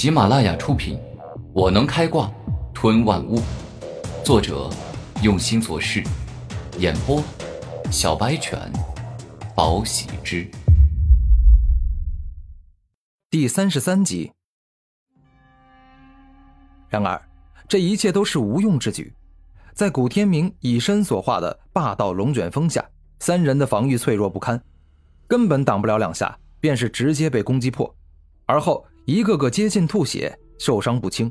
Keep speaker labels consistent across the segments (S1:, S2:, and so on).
S1: 喜马拉雅出品，《我能开挂吞万物》，作者用心做事，演播小白犬，宝喜之。
S2: 第三十三集。然而，这一切都是无用之举。在古天明以身所化的霸道龙卷风下，三人的防御脆弱不堪，根本挡不了两下，便是直接被攻击破，而后一个个接近吐血，受伤不轻。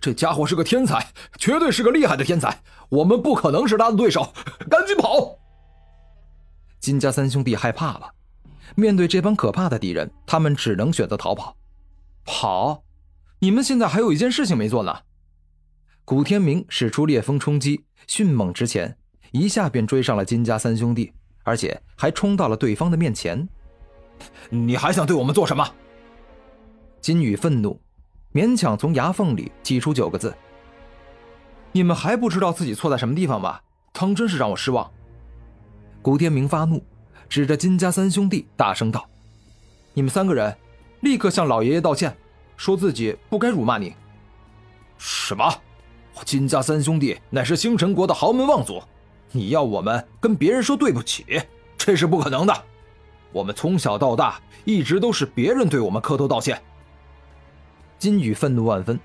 S3: 这家伙是个天才，绝对是个厉害的天才，我们不可能是他的对手，赶紧跑！
S2: 金家三兄弟害怕了，面对这帮可怕的敌人，他们只能选择逃跑。
S4: 跑？你们现在还有一件事情没做呢。
S2: 古天明使出烈风冲击，迅猛直前，一下便追上了金家三兄弟，而且还冲到了对方的面前。
S3: 你还想对我们做什么？
S2: 金宇愤怒，勉强从牙缝里挤出九个字：“
S4: 你们还不知道自己错在什么地方吗？当真是让我失望。”
S2: 古天明发怒，指着金家三兄弟大声道：“
S4: 你们三个人，立刻向老爷爷道歉，说自己不该辱骂你。”
S3: 什么？金家三兄弟乃是星辰国的豪门望族，你要我们跟别人说对不起，这是不可能的。我们从小到大一直都是别人对我们磕头道歉。
S2: 金宇愤怒万分，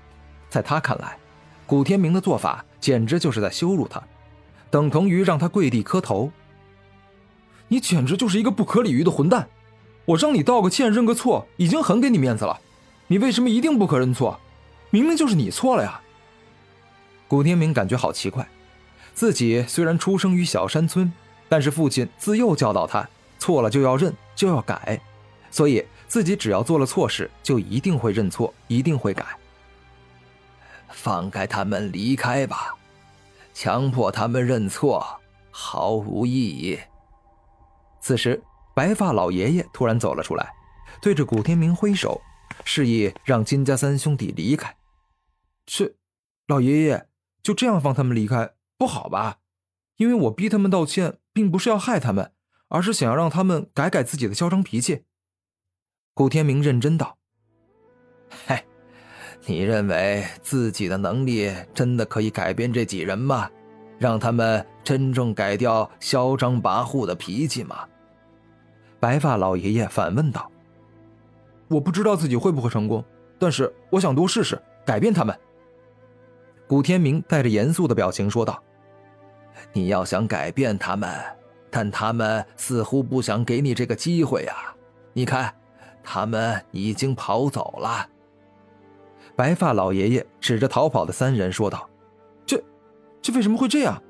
S2: 在他看来，古天明的做法简直就是在羞辱他，等同于让他跪地磕头。
S4: 你简直就是一个不可理喻的混蛋！我让你道个歉、认个错，已经很给你面子了，你为什么一定不可认错？明明就是你错了呀！
S2: 古天明感觉好奇怪，自己虽然出生于小山村，但是父亲自幼教导他，错了就要认，就要改，所以自己只要做了错事，就一定会认错，一定会改。
S5: 放开他们离开吧，强迫他们认错毫无意义。
S2: 此时，白发老爷爷突然走了出来，对着古天明挥手，示意让金家三兄弟离开。
S4: 这，老爷爷。就这样放他们离开不好吧？因为我逼他们道歉，并不是要害他们，而是想要让他们改改自己的嚣张脾气。
S2: 古天明认真道：“
S5: 嘿，你认为自己的能力真的可以改变这几人吗？让他们真正改掉嚣张跋扈的脾气吗？”
S2: 白发老爷爷反问道：“
S4: 我不知道自己会不会成功，但是我想多试试，改变他们。”
S2: 古天明带着严肃的表情说道：“
S5: 你要想改变他们，但他们似乎不想给你这个机会呀。你看，他们已经跑走了。”
S2: 白发老爷爷指着逃跑的三人说道：“
S4: 这，这为什么会这样？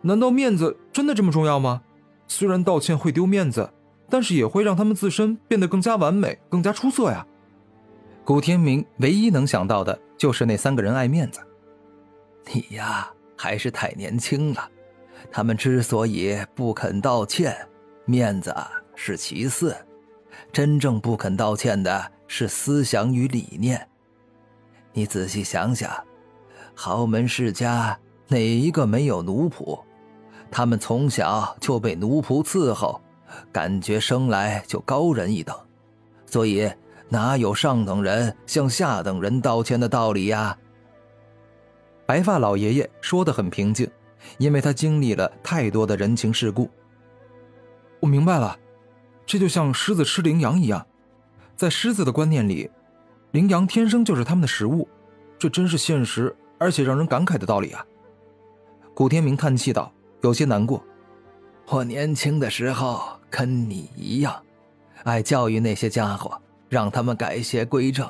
S4: 难道面子真的这么重要吗？虽然道歉会丢面子，但是也会让他们自身变得更加完美、更加出色呀。”
S2: 古天明唯一能想到的就是那三个人爱面子。
S5: 你呀，还是太年轻了。他们之所以不肯道歉，面子是其次，真正不肯道歉的是思想与理念。你仔细想想，豪门世家哪一个没有奴仆？他们从小就被奴仆伺候，感觉生来就高人一等，所以哪有上等人向下等人道歉的道理呀？
S2: 白发老爷爷说的很平静，因为他经历了太多的人情世故。
S4: 我明白了，这就像狮子吃羚羊一样，在狮子的观念里，羚羊天生就是他们的食物，这真是现实而且让人感慨的道理啊！
S2: 古天明叹气道，有些难过。
S5: 我年轻的时候跟你一样，爱教育那些家伙，让他们改邪归正，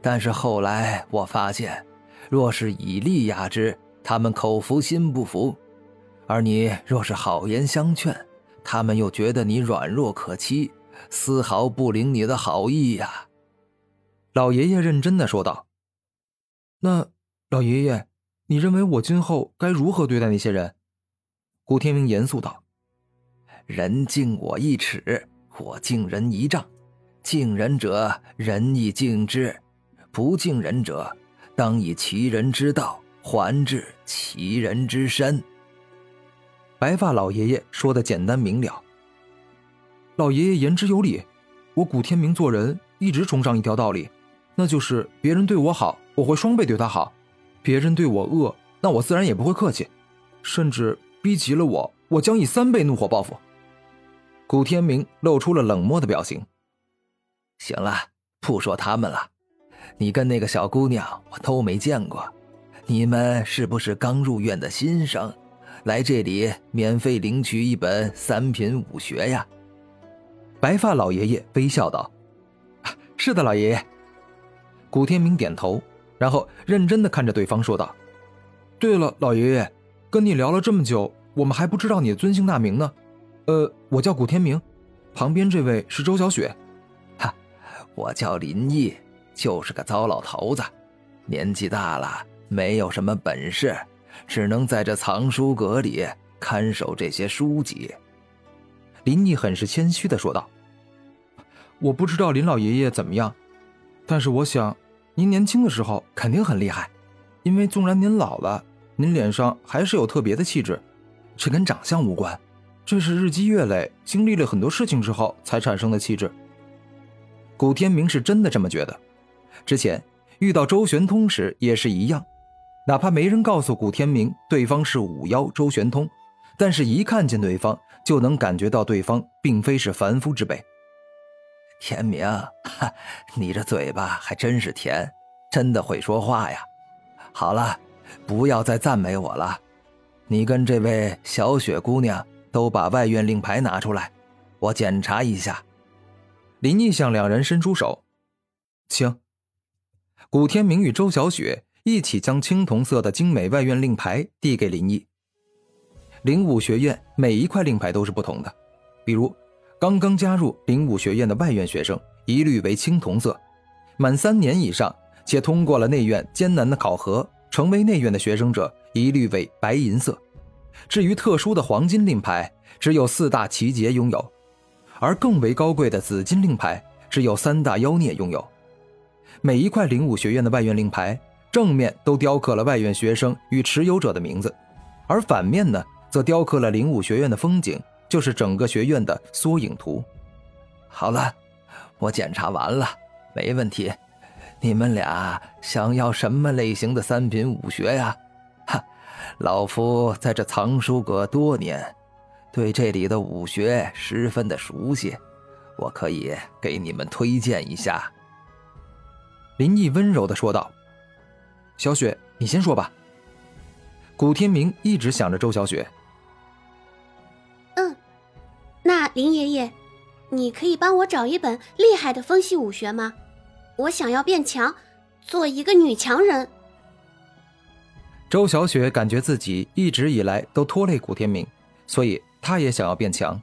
S5: 但是后来我发现。若是以利压之，他们口服心不服；而你若是好言相劝，他们又觉得你软弱可欺，丝毫不领你的好意呀。
S2: 老爷爷认真的说道：“
S4: 那老爷爷，你认为我今后该如何对待那些人？”
S2: 古天明严肃道：“
S5: 人敬我一尺，我敬人一丈。敬人者，人亦敬之；不敬人者。”当以其人之道还治其人之身。
S2: 白发老爷爷说的简单明了。
S4: 老爷爷言之有理，我古天明做人一直崇尚一条道理：那就是别人对我好，我会双倍对他好；别人对我恶，那我自然也不会客气，甚至逼急了我，我将以三倍怒火报复。
S2: 古天明露出了冷漠的表情。
S5: 行了，不说他们了。你跟那个小姑娘我都没见过，你们是不是刚入院的新生，来这里免费领取一本三品武学呀？
S2: 白发老爷爷微笑道：“
S4: 是的，老爷爷。”
S2: 古天明点头，然后认真的看着对方说道：“
S4: 对了，老爷爷，跟你聊了这么久，我们还不知道你的尊姓大名呢。呃，我叫古天明，旁边这位是周小雪。
S5: 哈，我叫林毅。”就是个糟老头子，年纪大了，没有什么本事，只能在这藏书阁里看守这些书籍。
S2: 林毅很是谦虚的说道：“
S4: 我不知道林老爷爷怎么样，但是我想，您年轻的时候肯定很厉害，因为纵然您老了，您脸上还是有特别的气质，这跟长相无关，这是日积月累、经历了很多事情之后才产生的气质。”
S2: 古天明是真的这么觉得。之前遇到周玄通时也是一样，哪怕没人告诉古天明对方是五妖周玄通，但是一看见对方就能感觉到对方并非是凡夫之辈。
S5: 天明，你这嘴巴还真是甜，真的会说话呀！好了，不要再赞美我了，你跟这位小雪姑娘都把外院令牌拿出来，我检查一下。
S2: 林毅向两人伸出手，
S4: 请。
S2: 古天明与周小雪一起将青铜色的精美外院令牌递给林毅。灵武学院每一块令牌都是不同的，比如刚刚加入灵武学院的外院学生一律为青铜色，满三年以上且通过了内院艰难的考核成为内院的学生者一律为白银色。至于特殊的黄金令牌，只有四大奇杰拥有，而更为高贵的紫金令牌，只有三大妖孽拥有。每一块灵武学院的外院令牌正面都雕刻了外院学生与持有者的名字，而反面呢，则雕刻了灵武学院的风景，就是整个学院的缩影图。
S5: 好了，我检查完了，没问题。你们俩想要什么类型的三品武学呀？哈，老夫在这藏书阁多年，对这里的武学十分的熟悉，我可以给你们推荐一下。
S2: 林毅温柔的说道：“
S4: 小雪，你先说吧。”
S2: 古天明一直想着周小雪。
S6: 嗯，那林爷爷，你可以帮我找一本厉害的风系武学吗？我想要变强，做一个女强人。
S2: 周小雪感觉自己一直以来都拖累古天明，所以她也想要变强。